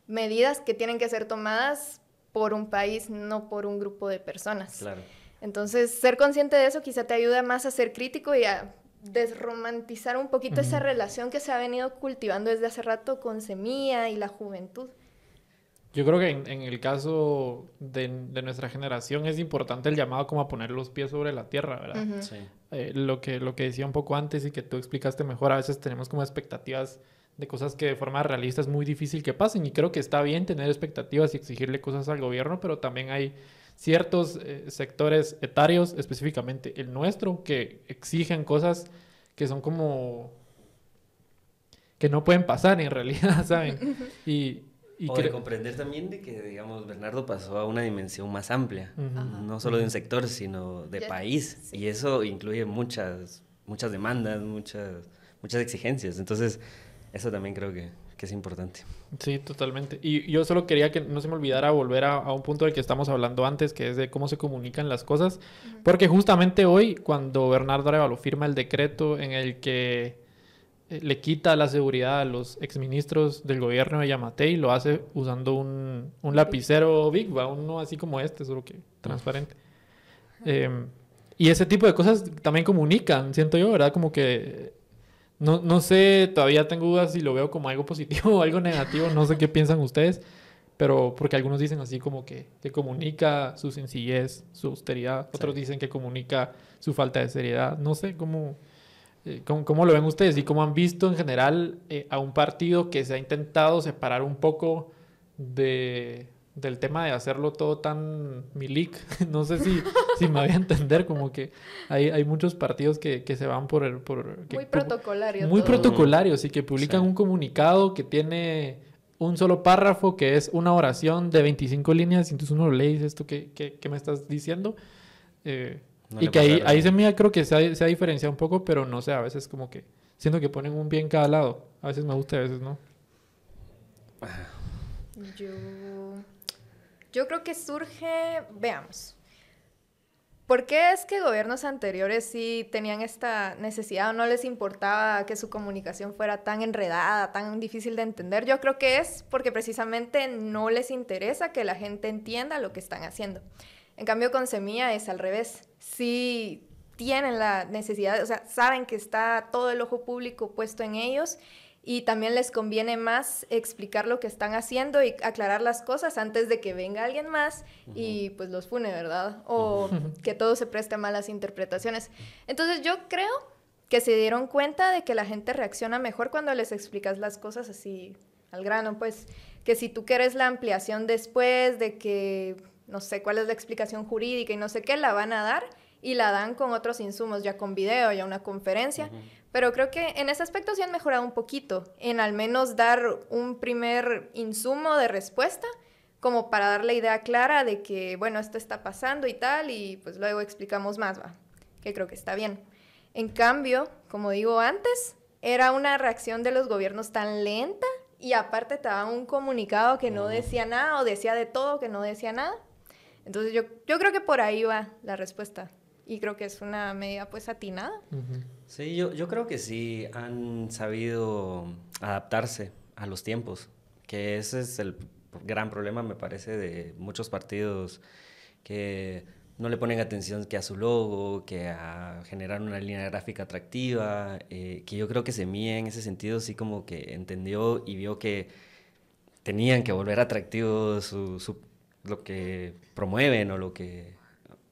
medidas que tienen que ser tomadas por un país, no por un grupo de personas. Claro. Entonces, ser consciente de eso quizá te ayuda más a ser crítico y a desromantizar un poquito esa relación que se ha venido cultivando desde hace rato con Semilla y la juventud. Yo creo que en, el caso de, nuestra generación es importante el llamado como a poner los pies sobre la tierra, ¿verdad? sí. Eh, lo, que, lo que decía un poco antes y que tú explicaste mejor, a veces tenemos como expectativas de cosas que de forma realista es muy difícil que pasen. Y creo que está bien tener expectativas y exigirle cosas al gobierno, pero también hay ciertos eh, sectores etarios, específicamente el nuestro, que exigen cosas que son como que no pueden pasar en realidad, <laughs> ¿saben? Y, Y o de comprender también de que, digamos, Bernardo pasó a una dimensión más amplia, no solo de un sector, sino de país. Y eso incluye muchas, muchas demandas, muchas, muchas exigencias. Entonces, eso también creo que, que, es importante. Sí, totalmente. Y yo solo quería que no se me olvidara volver a, un punto del que estamos hablando antes, que es de cómo se comunican las cosas. Porque justamente hoy, cuando Bernardo Arevalo firma el decreto en el que eh, le quita la seguridad a los exministros del gobierno de Yamatei, lo hace usando un, un lapicero Big, ¿va? uno así como este, solo que transparente. Em, y ese tipo de cosas también comunican, siento yo, ¿verdad? Como que no, no sé, todavía tengo dudas si lo veo como algo positivo o algo negativo, no sé qué piensan ustedes, pero porque algunos dicen así como que, que comunica su sencillez, su austeridad, otros dicen que comunica su falta de seriedad, no sé cómo... Eh, ¿Cómo, lo ven ustedes y cómo han visto en general eh, a un partido que se ha intentado separar un poco de, del tema de hacerlo todo tan milic? <laughs> no sé si, si me voy a entender, como que hay, hay muchos partidos que, que se van por... El, por muy protocolarios. Muy protocolarios y que publican un comunicado que tiene un solo párrafo que es una oración de 25 líneas y entonces uno lo lee y dice esto que, que, me estás diciendo. Eh, y que ahí, ahí se me creo que se ha, se ha, diferenciado un poco, pero no sé, a veces como que siento que ponen un bien cada lado. A veces me gusta, a veces no. Yo, yo creo que surge, veamos. ¿Por qué es que gobiernos anteriores sí tenían esta necesidad o no les importaba que su comunicación fuera tan enredada, tan difícil de entender? Yo creo que es porque precisamente no les interesa que la gente entienda lo que están haciendo. En cambio, con Semilla es al revés. Sí tienen la necesidad, o sea, saben que está todo el ojo público puesto en ellos y también les conviene más explicar lo que están haciendo y aclarar las cosas antes de que venga alguien más y pues los fune, ¿verdad? O que todo se preste a malas interpretaciones. Entonces yo creo que se dieron cuenta de que la gente reacciona mejor cuando les explicas las cosas así al grano, pues que si tú quieres la ampliación después de que no sé cuál es la explicación jurídica y no sé qué, la van a dar y la dan con otros insumos, ya con video, ya una conferencia. Pero creo que en ese aspecto sí han mejorado un poquito, en al menos dar un primer insumo de respuesta, como para dar la idea clara de que, bueno, esto está pasando y tal, y pues luego explicamos más, va, que creo que está bien. En cambio, como digo antes, era una reacción de los gobiernos tan lenta y aparte te daban un comunicado que no decía nada o decía de todo que no decía nada entonces yo, yo creo que por ahí va la respuesta y creo que es una medida pues atinada. Sí, yo, yo creo que sí han sabido adaptarse a los tiempos, que ese es el gran problema me parece de muchos partidos que no le ponen atención que a su logo, que a generar una línea gráfica atractiva, eh, que yo creo que Semilla en ese sentido sí como que entendió y vio que tenían que volver atractivo su, su, lo que promueven o lo que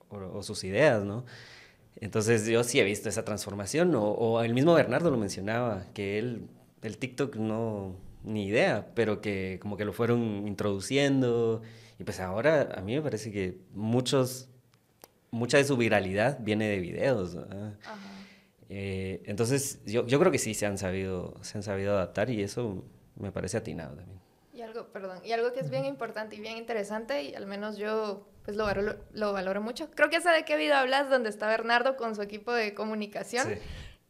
o, sus ideas, ¿no? Entonces yo sí he visto esa transformación, o, el mismo Bernardo lo mencionaba, que él, el TikTok no, ni idea, pero que como que lo fueron introduciendo, y pues ahora a mí me parece que muchos, mucha de su viralidad viene de videos, eh, entonces yo, yo creo que sí se han sabido, se han sabido adaptar y eso me parece atinado también. Y algo, perdón, y algo que es bien importante y bien interesante, y al menos yo pues lo valoro, lo valoro mucho. Creo que esa de qué video hablas, donde está Bernardo con su equipo de comunicación.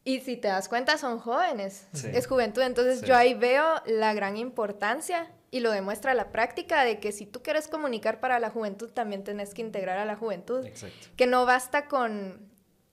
Y si te das cuenta, son jóvenes, es juventud. Entonces yo ahí veo la gran importancia y lo demuestra la práctica de que si tú quieres comunicar para la juventud, también tenés que integrar a la juventud. Que no basta con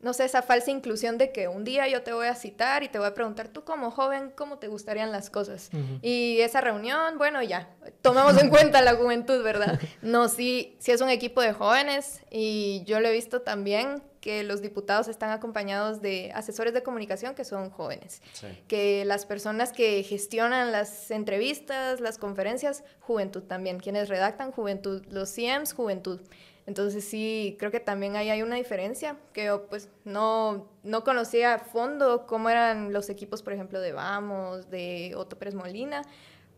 no sé, esa falsa inclusión de que un día yo te voy a citar y te voy a preguntar, tú como joven, ¿cómo te gustarían las cosas? Y esa reunión, bueno, ya, tomamos en cuenta la juventud, ¿verdad? <laughs> No, sí, sí es un equipo de jóvenes y yo lo he visto también que los diputados están acompañados de asesores de comunicación que son jóvenes, que las personas que gestionan las entrevistas, las conferencias, juventud también, quienes redactan juventud, los CIEMs, juventud. Entonces sí, creo que también ahí hay una diferencia, que yo pues no, no conocía a fondo cómo eran los equipos, por ejemplo, de Vamos, de Otto Pérez Molina,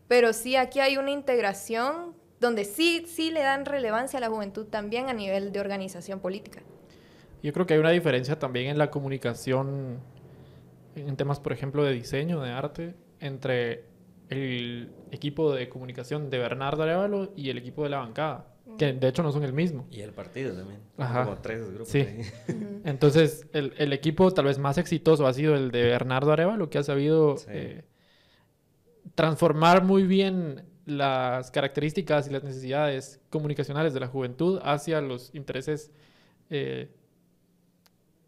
pero sí aquí hay una integración donde sí, sí le dan relevancia a la juventud también a nivel de organización política. Yo creo que hay una diferencia también en la comunicación en temas, por ejemplo, de diseño, de arte, entre el equipo de comunicación de Bernardo Arevalo y el equipo de la bancada, que de hecho no son el mismo. Y el partido también. Ajá. Como tres grupos. Sí. ahí. Entonces, el, el equipo tal vez más exitoso ha sido el de Bernardo Arevalo, que ha sabido Sí. eh, transformar muy bien las características y las necesidades comunicacionales de la juventud hacia los intereses, eh,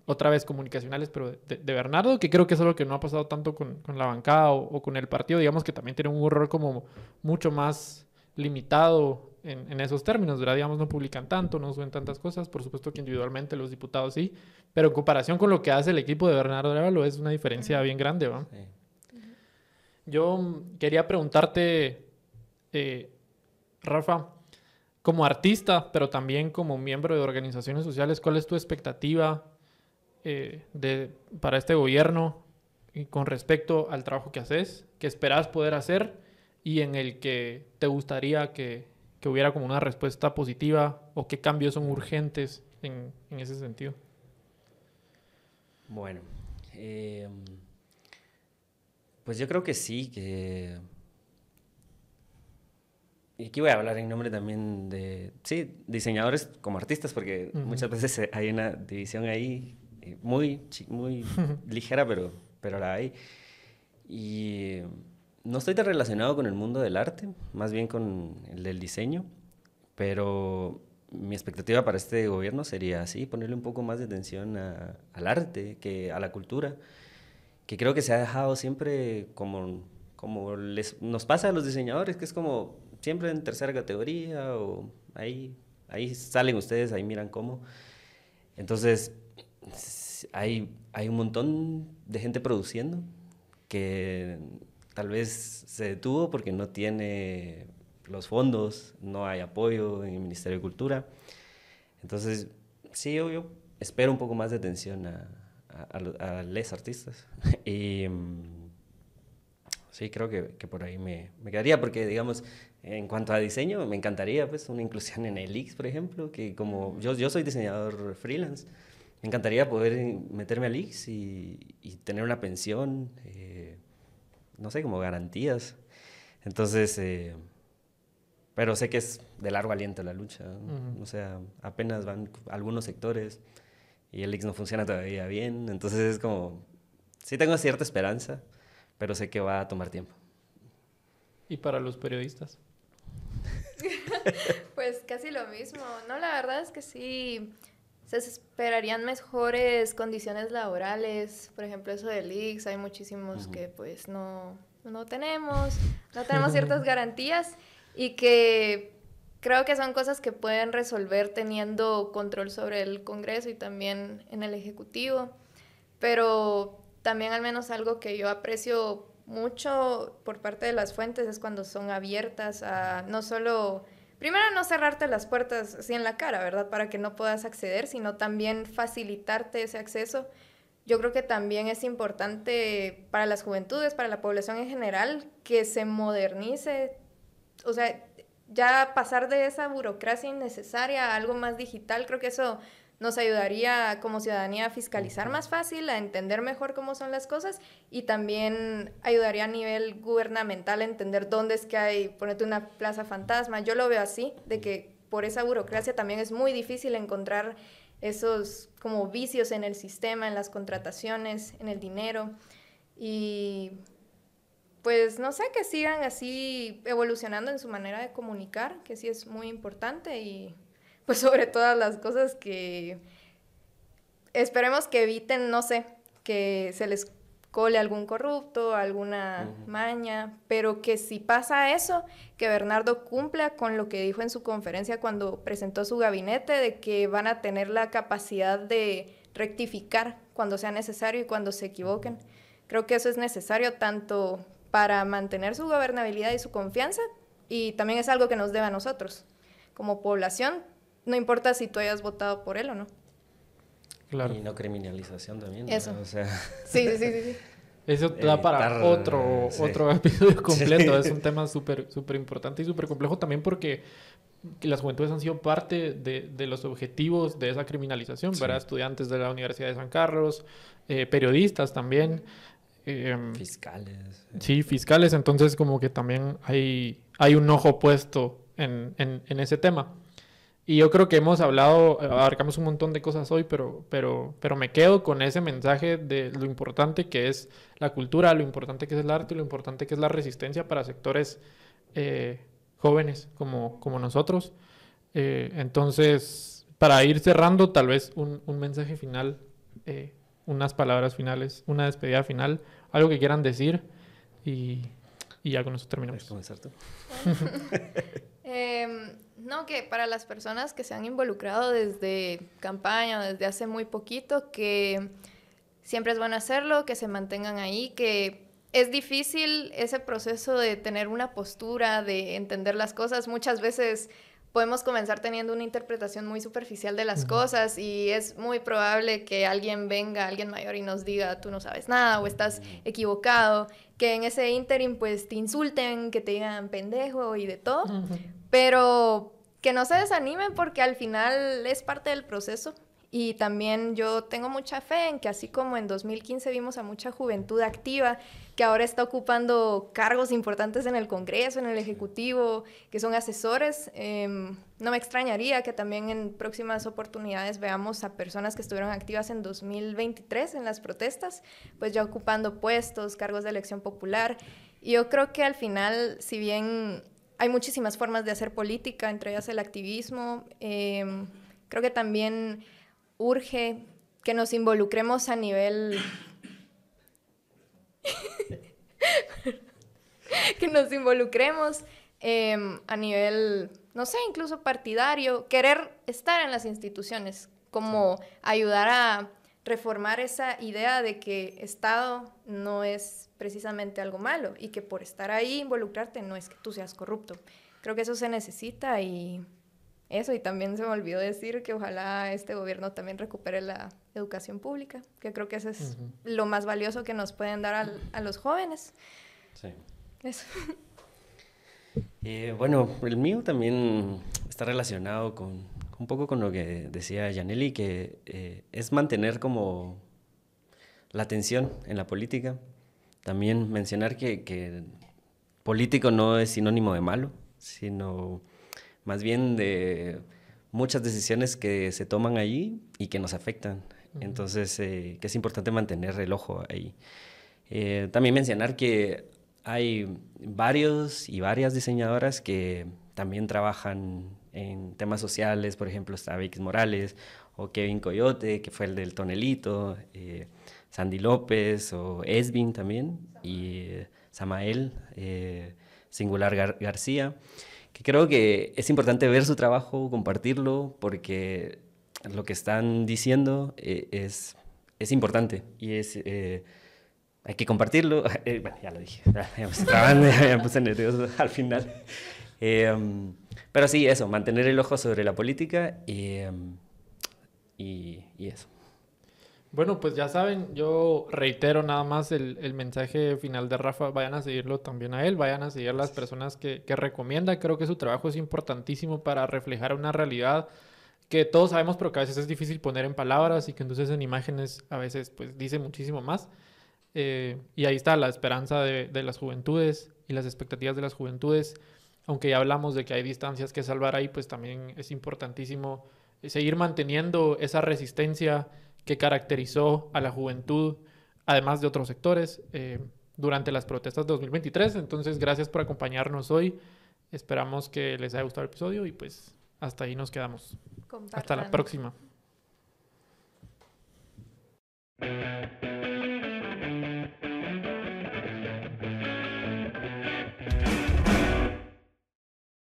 otra vez comunicacionales, pero de, de Bernardo, que creo que es algo que no ha pasado tanto con, con la bancada o, o con el partido, digamos que también tiene un rol como mucho más limitado en, en esos términos, ¿verdad? Digamos, no publican tanto, no suben tantas cosas, por supuesto que individualmente los diputados sí, pero en comparación con lo que hace el equipo de Bernardo Arevalo es una diferencia bien grande, ¿va? Sí. Yo mm, quería preguntarte, eh, Rafa, como artista, pero también como miembro de organizaciones sociales, ¿cuál es tu expectativa eh, de, para este gobierno y con respecto al trabajo que haces, que esperas poder hacer y en el que te gustaría que, que hubiera como una respuesta positiva o qué cambios son urgentes en, en ese sentido? Bueno, eh, pues yo creo que sí, que... Y aquí voy a hablar en nombre también de, sí, diseñadores como artistas, porque muchas veces <laughs> hay una división ahí eh, muy, muy <laughs> ligera, pero, pero la hay. Y no estoy tan relacionado con el mundo del arte, más bien con el del diseño, pero mi expectativa para este gobierno sería así, ponerle un poco más de atención al arte, que a la cultura, que creo que se ha dejado siempre como, como les, nos pasa a los diseñadores, que es como siempre en tercera categoría o ahí, ahí salen ustedes, ahí miran cómo. Entonces, hay, hay un montón de gente produciendo que tal vez se detuvo porque no tiene los fondos, no hay apoyo en el Ministerio de Cultura. Entonces, sí, yo, yo espero un poco más de atención a, a, a lo- a les artistas. <laughs> y mm, sí, creo que, que por ahí me, me quedaría, porque digamos, en cuanto a diseño, me encantaría pues una inclusión en el X, por ejemplo, que como yo, yo soy diseñador freelance, me encantaría poder meterme al X y, y tener una pensión, eh, no sé, como garantías. Entonces, eh, pero sé que es de largo aliento la lucha. ¿no? Ujú. O sea, apenas van algunos sectores y el X no funciona todavía bien. Entonces es como, sí tengo cierta esperanza, pero sé que va a tomar tiempo. Y para los periodistas. <laughs> Pues casi lo mismo, ¿no? La verdad es que sí se esperarían mejores condiciones laborales. Por ejemplo, eso del IX, hay muchísimos Ujú. que pues no, no tenemos, no tenemos <laughs> ciertas garantías y que creo que son cosas que pueden resolver teniendo control sobre el Congreso y también en el Ejecutivo. Pero también al menos algo que yo aprecio mucho por parte de las fuentes es cuando son abiertas a no solo, primero no cerrarte las puertas así en la cara, ¿verdad? Para que no puedas acceder, sino también facilitarte ese acceso. Yo creo que también es importante para las juventudes, para la población en general, que se modernice, o sea, ya pasar de esa burocracia innecesaria a algo más digital, creo que eso nos ayudaría como ciudadanía a fiscalizar más fácil, a entender mejor cómo son las cosas y también ayudaría a nivel gubernamental a entender dónde es que hay, ponerte una plaza fantasma. Yo lo veo así, de que por esa burocracia también es muy difícil encontrar esos como vicios en el sistema, en las contrataciones, en el dinero. Y pues no sé, que sigan así evolucionando en su manera de comunicar, que sí es muy importante y pues sobre todas las cosas que esperemos que eviten, no sé, que se les cole algún corrupto, alguna Ujú. maña, pero que si pasa eso, que Bernardo cumpla con lo que dijo en su conferencia cuando presentó su gabinete, de que van a tener la capacidad de rectificar cuando sea necesario y cuando se equivoquen. Creo que eso es necesario tanto para mantener su gobernabilidad y su confianza y también es algo que nos debe a nosotros como población, no importa si tú hayas votado por él o no. Claro. Y no criminalización también. ¿no? Eso. O sea, Sí, sí, sí, sí. <laughs> Eso da para otro, sí. otro episodio <laughs> completo. Sí. Es un tema súper súper importante y súper complejo también porque las juventudes han sido parte de, de los objetivos de esa criminalización, Sí. ¿verdad? Estudiantes de la Universidad de San Carlos, eh, periodistas también. Em, fiscales. Sí, fiscales, entonces como que también hay, hay un ojo puesto en, en, ese tema. Y yo creo que hemos hablado, abarcamos un montón de cosas hoy, pero, pero, pero me quedo con ese mensaje de lo importante que es la cultura, lo importante que es el arte, lo importante que es la resistencia para sectores eh, jóvenes como, como nosotros. Eh, entonces, para ir cerrando, tal vez un, un mensaje final, eh, unas palabras finales, una despedida final, algo que quieran decir y, y ya con eso terminamos. comenzar tú? <laughs> Em, no, que para las personas que se han involucrado desde campaña, desde hace muy poquito, que siempre es bueno hacerlo, que se mantengan ahí, que es difícil ese proceso de tener una postura, de entender las cosas. Muchas veces podemos comenzar teniendo una interpretación muy superficial de las cosas y es muy probable que alguien venga, alguien mayor y nos diga, tú no sabes nada o estás equivocado, que en ese interim pues te insulten, que te digan pendejo y de todo, pero que no se desanimen porque al final es parte del proceso y también yo tengo mucha fe en que así como en 2015 vimos a mucha juventud activa que ahora está ocupando cargos importantes en el Congreso, en el Ejecutivo, que son asesores, em, no me extrañaría que también en próximas oportunidades veamos a personas que estuvieron activas en 2023 en las protestas, pues ya ocupando puestos, cargos de elección popular. Y yo creo que al final, si bien hay muchísimas formas de hacer política, entre ellas el activismo, em, creo que también urge que nos involucremos a nivel... <laughs> que nos involucremos em, a nivel, no sé, incluso partidario, querer estar en las instituciones, como ayudar a reformar esa idea de que Estado no es precisamente algo malo y que por estar ahí, involucrarte, no es que tú seas corrupto. Creo que eso se necesita y eso, y también se me olvidó decir que ojalá este gobierno también recupere la educación pública, que creo que eso es lo más valioso que nos pueden dar a los jóvenes. Sí. Eso. <laughs> Eh, bueno, el mío también está relacionado con un poco con lo que decía Janelli, que eh, es mantener como la atención en la política. También mencionar que, que político no es sinónimo de malo, sino más bien de muchas decisiones que se toman allí y que nos afectan. Entonces, eh, que es importante mantener el ojo ahí. Eh, también mencionar que hay varios y varias diseñadoras que también trabajan en temas sociales, por ejemplo, está Vix Morales o Kevin Coyote, que fue el del tonelito, eh, Sandy López o Esvin también, y Samael Singular García que creo que es importante ver su trabajo, compartirlo, porque lo que están diciendo eh, es, es importante y es... Eh, hay que compartirlo. <laughs> Eh, bueno, ya lo dije. <laughs> <laughs> Me, puse nervioso al final. Pero sí, eso, mantener el ojo sobre la política y, em, y, y eso. Bueno, pues ya saben, yo reitero nada más el, mensaje final de Rafa, vayan a seguirlo también a él, vayan a seguir a las personas que, recomienda, creo que su trabajo es importantísimo para reflejar una realidad que todos sabemos, pero que a veces es difícil poner en palabras y que entonces en imágenes a veces pues dice muchísimo más. Eh, y ahí está la esperanza de, de, las juventudes y las expectativas de las juventudes. Aunque ya hablamos de que hay distancias que salvar ahí, pues también es importantísimo seguir manteniendo esa resistencia que caracterizó a la juventud, además de otros sectores, eh, durante las protestas de 2023. Entonces, gracias por acompañarnos hoy. Esperamos que les haya gustado el episodio y pues hasta ahí nos quedamos. Hasta la próxima.